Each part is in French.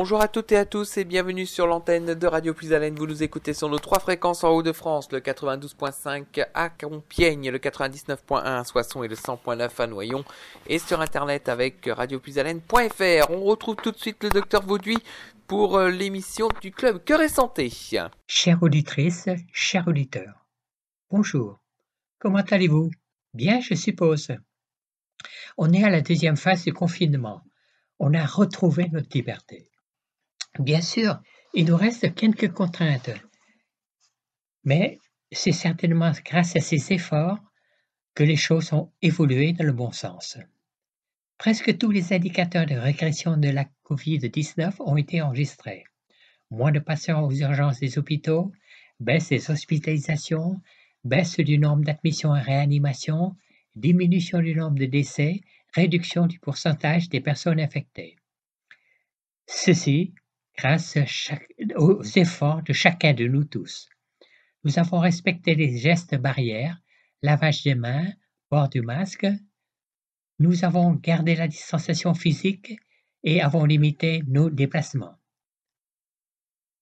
Bonjour à toutes et à tous et bienvenue sur l'antenne de Radio Plus Haleine. Vous nous écoutez sur nos trois fréquences en Haut-de-France, le 92.5 à Compiègne, le 99.1 à Soissons et le 100.9 à Noyon et sur internet avec radioplushaleine.fr. On retrouve tout de suite le docteur Vauduit pour euh, l'émission du club Cœur et Santé. Chère auditrice, chers auditeurs, bonjour. Comment allez-vous? Bien, je suppose. On est à la deuxième phase du confinement. On a retrouvé notre liberté. Bien sûr, il nous reste quelques contraintes, mais c'est certainement grâce à ces efforts que les choses ont évolué dans le bon sens. Presque tous les indicateurs de régression de la COVID-19 ont été enregistrés. Moins de patients aux urgences des hôpitaux, baisse des hospitalisations, baisse du nombre d'admissions et réanimations, diminution du nombre de décès, réduction du pourcentage des personnes infectées. Ceci grâce aux efforts de chacun de nous tous. Nous avons respecté les gestes barrières, lavage des mains, port du masque. Nous avons gardé la distanciation physique et avons limité nos déplacements.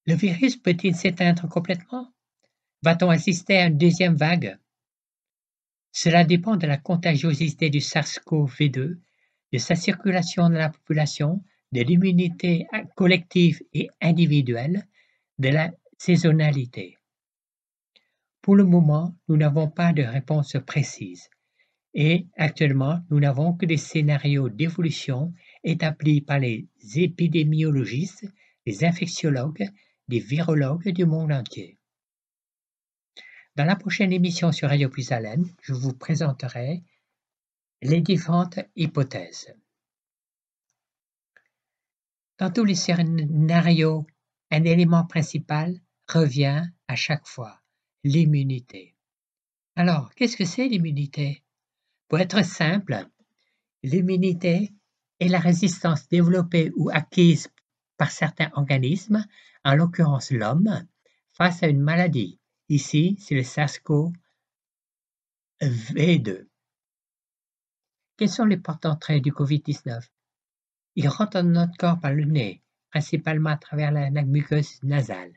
Le virus peut-il s'éteindre complètement? Va-t-on assister à une deuxième vague? Cela dépend de la contagiosité du SARS-CoV-2, de sa circulation dans la population, de l'immunité collective et individuelle, de la saisonnalité. Pour le moment, nous n'avons pas de réponse précise et actuellement, nous n'avons que des scénarios d'évolution établis par les épidémiologistes, les infectiologues, les virologues du monde entier. Dans la prochaine émission sur Radio je vous présenterai les différentes hypothèses. Dans tous les scénarios, un élément principal revient à chaque fois, l'immunité. Alors, qu'est-ce que c'est l'immunité? Pour être simple, l'immunité est la résistance développée ou acquise par certains organismes, en l'occurrence l'homme, face à une maladie. Ici, c'est le SARS-CoV-2. Quels sont les portants traits du Covid-19 il rentre dans notre corps par le nez, principalement à travers la muqueuse nasale,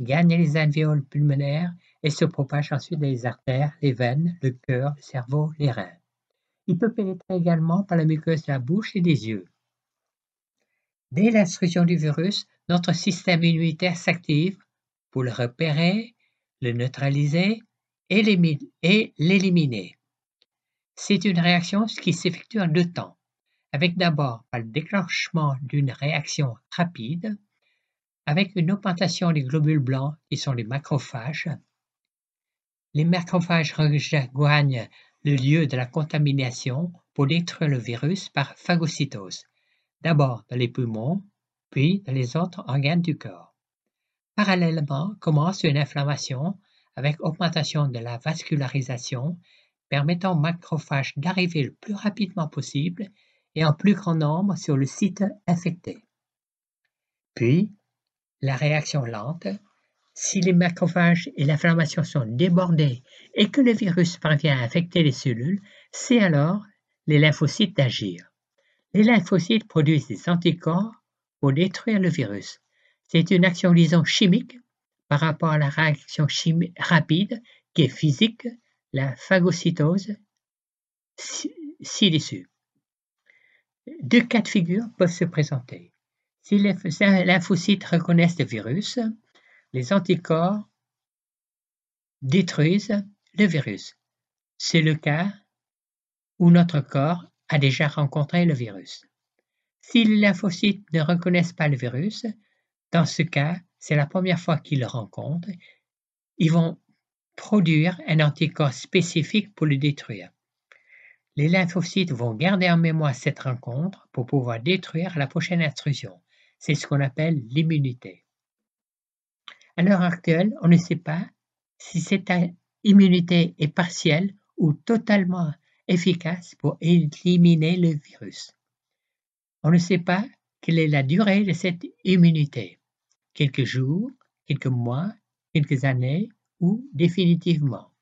gagne les alvéoles pulmonaires et se propage ensuite dans les artères, les veines, le cœur, le cerveau, les reins. Il peut pénétrer également par la muqueuse de la bouche et des yeux. Dès l'intrusion du virus, notre système immunitaire s'active pour le repérer, le neutraliser et l'éliminer. C'est une réaction qui s'effectue en deux temps avec d'abord par le déclenchement d'une réaction rapide, avec une augmentation des globules blancs qui sont les macrophages. Les macrophages rejoignent le lieu de la contamination pour détruire le virus par phagocytose, d'abord dans les poumons, puis dans les autres organes du corps. Parallèlement commence une inflammation avec augmentation de la vascularisation permettant aux macrophages d'arriver le plus rapidement possible et en plus grand nombre sur le site infecté. Puis, la réaction lente, si les macrophages et l'inflammation sont débordés et que le virus parvient à infecter les cellules, c'est alors les lymphocytes d'agir. Les lymphocytes produisent des anticorps pour détruire le virus. C'est une action, disons, chimique par rapport à la réaction rapide qui est physique, la phagocytose ci-dessus. Deux cas de figure peuvent se présenter. Si les lymphocytes reconnaissent le virus, les anticorps détruisent le virus. C'est le cas où notre corps a déjà rencontré le virus. Si les lymphocytes ne reconnaissent pas le virus, dans ce cas, c'est la première fois qu'ils le rencontrent, ils vont produire un anticorps spécifique pour le détruire. Les lymphocytes vont garder en mémoire cette rencontre pour pouvoir détruire la prochaine intrusion. C'est ce qu'on appelle l'immunité. À l'heure actuelle, on ne sait pas si cette immunité est partielle ou totalement efficace pour éliminer le virus. On ne sait pas quelle est la durée de cette immunité. Quelques jours, quelques mois, quelques années ou définitivement.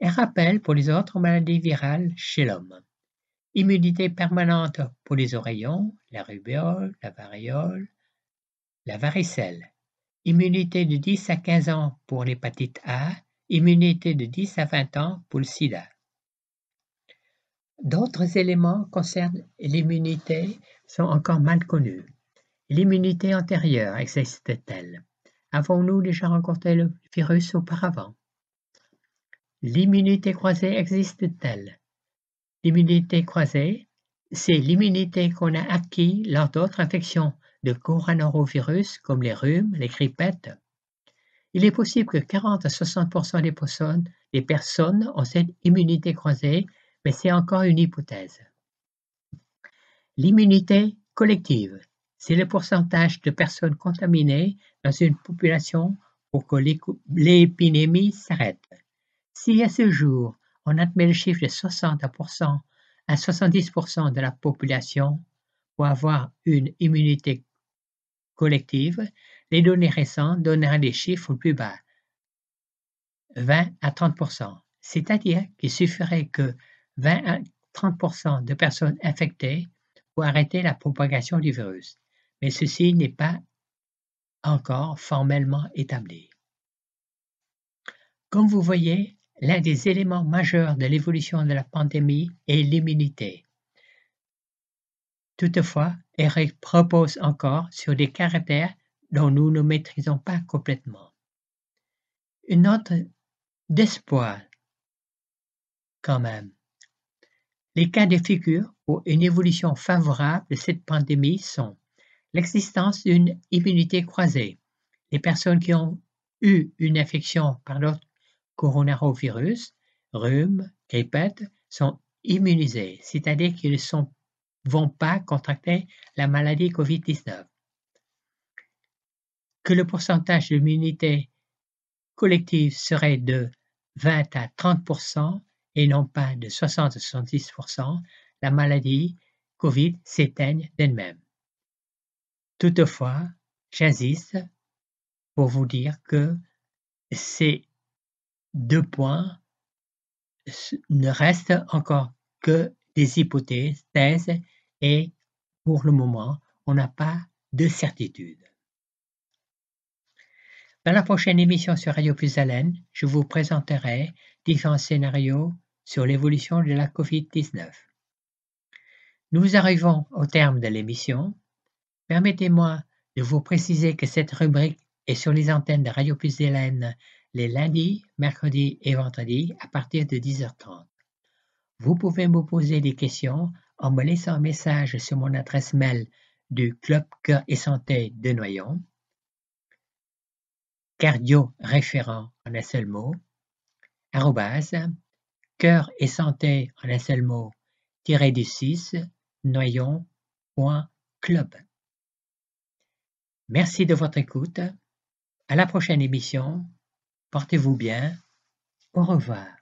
Un rappel pour les autres maladies virales chez l'homme. Immunité permanente pour les oreillons, la rubéole, la variole, la varicelle, immunité de 10 à 15 ans pour l'hépatite A, immunité de 10 à 20 ans pour le sida. D'autres éléments concernant l'immunité sont encore mal connus. L'immunité antérieure existe-t-elle? Avons-nous déjà rencontré le virus auparavant? L'immunité croisée existe-t-elle? L'immunité croisée, c'est l'immunité qu'on a acquis lors d'autres infections de coronavirus comme les rhumes, les grippettes. Il est possible que 40 à 60 des personnes, des personnes ont cette immunité croisée, mais c'est encore une hypothèse. L'immunité collective, c'est le pourcentage de personnes contaminées dans une population pour que l'épidémie s'arrête. Si à ce jour, on admet le chiffre de 60 à 70% de la population pour avoir une immunité collective, les données récentes donneraient des chiffres plus bas, 20 à 30%, c'est-à-dire qu'il suffirait que 20 à 30% de personnes infectées pour arrêter la propagation du virus, mais ceci n'est pas encore formellement établi. Comme vous voyez, l'un des éléments majeurs de l'évolution de la pandémie est l'immunité. Toutefois, Eric propose encore sur des caractères dont nous ne maîtrisons pas complètement. Une note d'espoir quand même. Les cas de figure pour une évolution favorable de cette pandémie sont l'existence d'une immunité croisée. Les personnes qui ont eu une infection par l'autre coronavirus, rhume, grippette, sont immunisées, c'est-à-dire qu'ils ne vont pas contracter la maladie COVID-19. Que le pourcentage d'immunité collective serait de 20 à 30% et non pas de 60 à 70% la maladie COVID s'éteigne d'elle-même. Toutefois, j'insiste pour vous dire que ces deux points ne restent encore que des hypothèses et pour le moment, on n'a pas de certitude. Dans la prochaine émission sur Radio Plus je vous présenterai différents scénarios sur l'évolution de la COVID-19. Nous arrivons au terme de l'émission. Permettez-moi de vous préciser que cette rubrique est sur les antennes de Radio Plus les lundis, mercredis et vendredis à partir de 10h30. Vous pouvez me poser des questions en me laissant un message sur mon adresse mail du Club Cœur et Santé de Noyon, cardio référent en un seul mot, arrobase, cœur et santé en un seul mot, tiré du 6, noyon.club. Merci de votre écoute. À la prochaine émission. Portez-vous bien. Au revoir.